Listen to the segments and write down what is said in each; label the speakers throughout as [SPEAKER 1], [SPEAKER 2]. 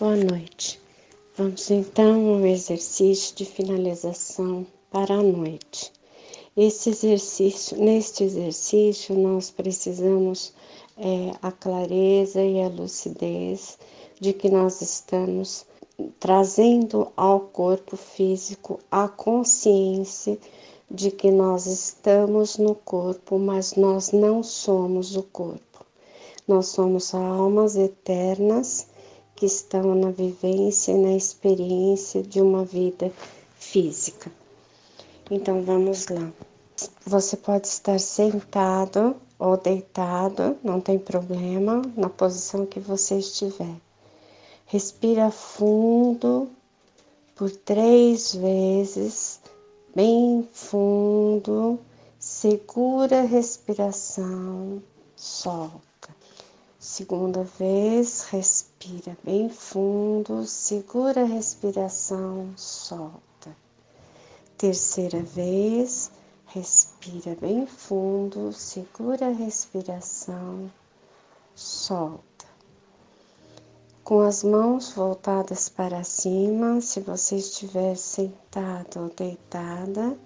[SPEAKER 1] Boa noite. Vamos então ao exercício de finalização para a noite. Esse exercício, neste exercício, nós precisamos é, a clareza e a lucidez de que nós estamos trazendo ao corpo físico a consciência de que nós estamos no corpo, mas nós não somos o corpo. Nós somos almas eternas que estão na vivência e na experiência de uma vida física. Então vamos lá. Você pode estar sentado ou deitado, não tem problema, na posição que você estiver. Respira fundo por três vezes, bem fundo, segura a respiração, solta. Segunda vez, respira bem fundo, segura a respiração, solta. Terceira vez, respira bem fundo, segura a respiração, solta. Com as mãos voltadas para cima, se você estiver sentado ou deitada,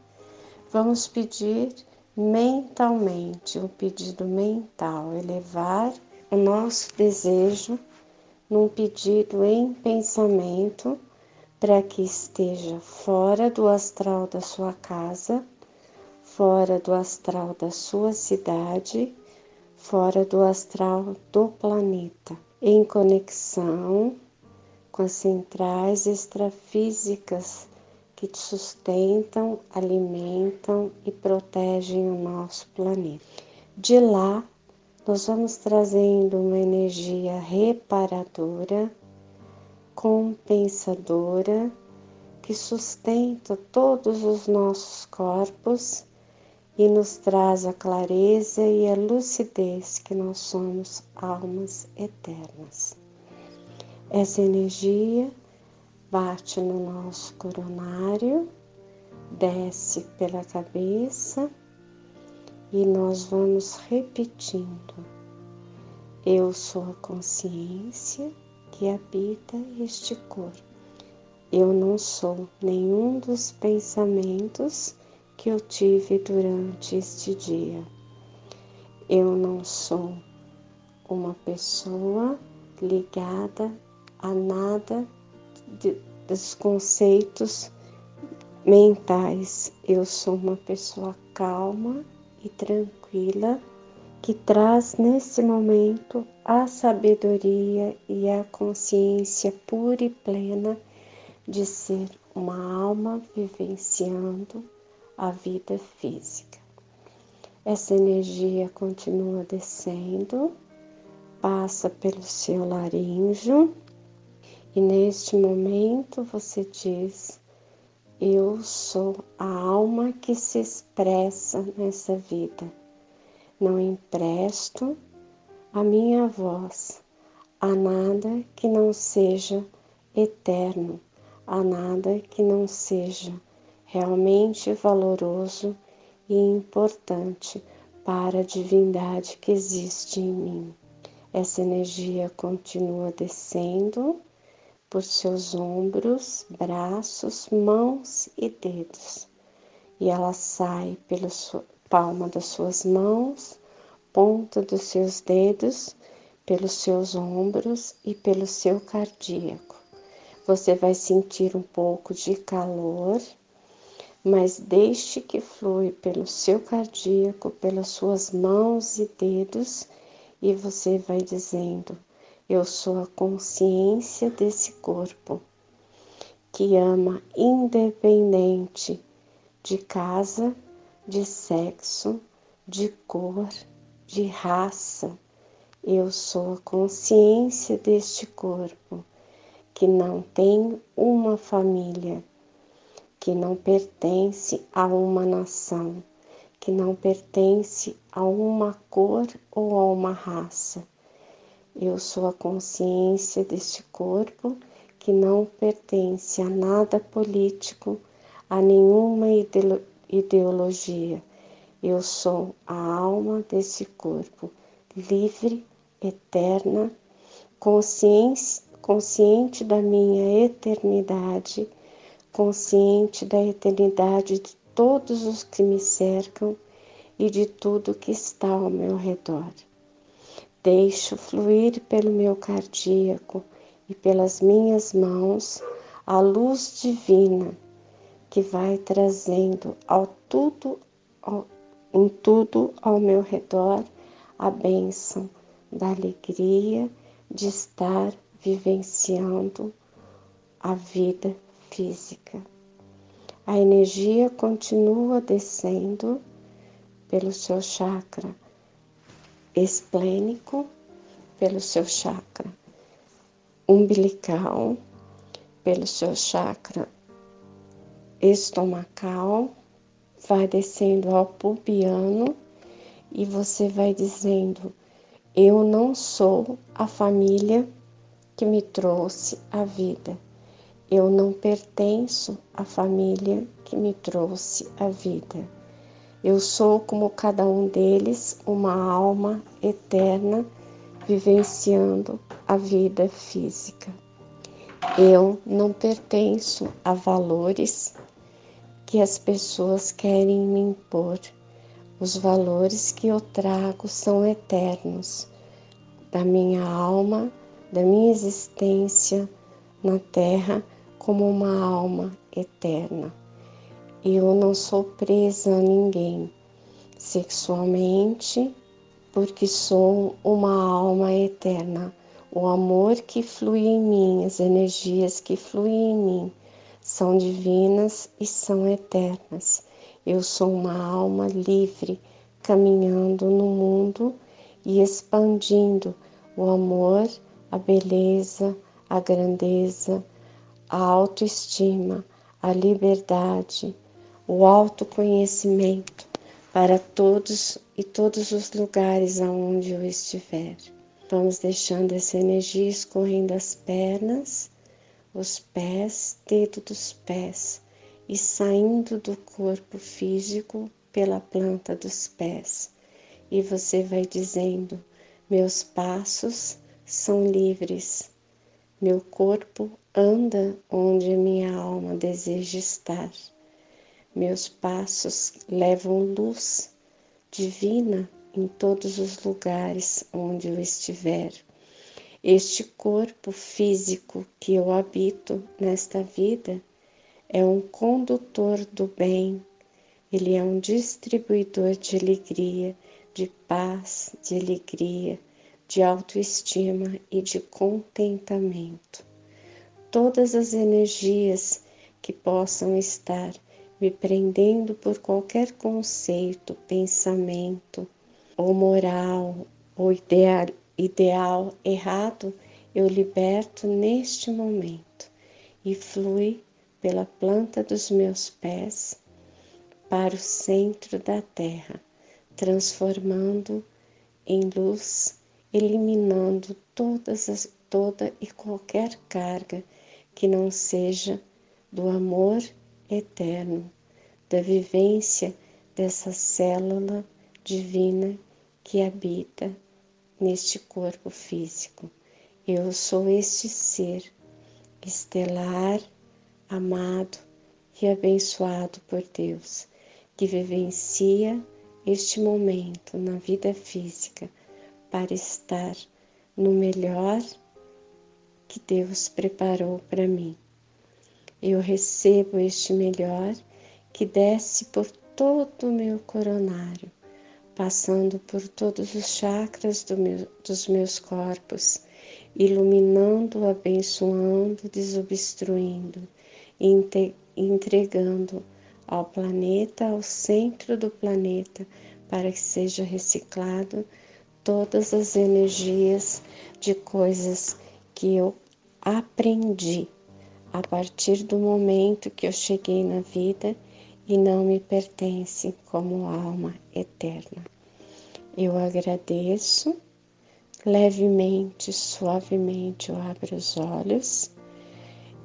[SPEAKER 1] vamos pedir mentalmente, um pedido mental, elevar o nosso desejo num pedido em pensamento para que esteja fora do astral da sua casa, fora do astral da sua cidade, fora do astral do planeta, em conexão com as centrais extrafísicas que te sustentam, alimentam e protegem o nosso planeta. De lá, nós vamos trazendo uma energia reparadora, compensadora, que sustenta todos os nossos corpos e nos traz a clareza e a lucidez que nós somos almas eternas. Essa energia bate no nosso coronário, desce pela cabeça e nós vamos repetindo. Eu sou a consciência que habita este corpo. Eu não sou nenhum dos pensamentos que eu tive durante este dia. Eu não sou uma pessoa ligada a nada de, dos conceitos mentais. Eu sou uma pessoa calma e tranquila que traz nesse momento a sabedoria e a consciência pura e plena de ser uma alma vivenciando a vida física. Essa energia continua descendo, passa pelo seu laríngeo e neste momento você diz eu sou a alma que se expressa nessa vida. Não empresto a minha voz a nada que não seja eterno, a nada que não seja realmente valoroso e importante para a divindade que existe em mim. Essa energia continua descendo por seus ombros, braços, mãos e dedos. E ela sai pela palma das suas mãos, ponta dos seus dedos, pelos seus ombros e pelo seu cardíaco. Você vai sentir um pouco de calor, mas deixe que flui pelo seu cardíaco, pelas suas mãos e dedos, e você vai dizendo: eu sou a consciência desse corpo que ama independente de casa, de sexo, de cor, de raça. Eu sou a consciência deste corpo que não tem uma família, que não pertence a uma nação, que não pertence a uma cor ou a uma raça eu sou a consciência deste corpo que não pertence a nada político, a nenhuma ideologia. Eu sou a alma desse corpo, livre, eterna, consciente da minha eternidade, consciente da eternidade de todos os que me cercam e de tudo que está ao meu redor. Deixo fluir pelo meu cardíaco e pelas minhas mãos a luz divina que vai trazendo ao tudo, ao, em tudo ao meu redor a bênção da alegria de estar vivenciando a vida física. A energia continua descendo pelo seu chakra esplênico, pelo seu chakra umbilical, pelo seu chakra estomacal, vai descendo ao pubiano e você vai dizendo: Eu não sou a família que me trouxe a vida. Eu não pertenço à família que me trouxe a vida. Eu sou como cada um deles, uma alma eterna vivenciando a vida física. Eu não pertenço a valores que as pessoas querem me impor. Os valores que eu trago são eternos, da minha alma, da minha existência na Terra como uma alma eterna. Eu não sou presa a ninguém sexualmente, porque sou uma alma eterna. O amor que flui em mim, as energias que fluem em mim, são divinas e são eternas. Eu sou uma alma livre, caminhando no mundo e expandindo o amor, a beleza, a grandeza, a autoestima, a liberdade, o autoconhecimento para todos e todos os lugares aonde eu estiver. Vamos deixando essa energia escorrendo as pernas, os pés, dedo dos pés e saindo do corpo físico pela planta dos pés. E você vai dizendo: Meus passos são livres, meu corpo anda onde minha alma deseja estar. Meus passos levam luz divina em todos os lugares onde eu estiver. Este corpo físico que eu habito nesta vida é um condutor do bem, ele é um distribuidor de alegria, de paz, de alegria, de autoestima e de contentamento. Todas as energias que possam estar me prendendo por qualquer conceito, pensamento ou moral ou ideal, ideal errado, eu liberto neste momento e flui pela planta dos meus pés para o centro da terra, transformando em luz, eliminando todas as, toda e qualquer carga que não seja do amor eterno, da vivência dessa célula divina que habita neste corpo físico. Eu sou este ser estelar, amado e abençoado por Deus, que vivencia este momento na vida física para estar no melhor que Deus preparou para mim eu recebo este melhor que desce por todo o meu coronário, passando por todos os chakras do meu, dos meus corpos, iluminando, abençoando, desobstruindo, entregando ao planeta, ao centro do planeta, para que seja reciclado todas as energias de coisas que eu aprendi a partir do momento que eu cheguei na vida e não me pertence como alma eterna. Eu agradeço, levemente, suavemente eu abro os olhos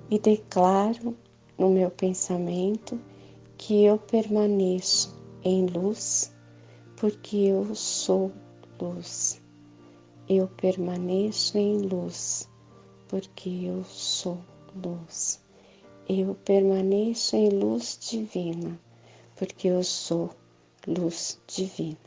[SPEAKER 1] e declaro no meu pensamento que eu permaneço em luz porque eu sou luz. Eu permaneço em luz porque eu sou luz. Eu permaneço em luz divina, porque eu sou luz divina.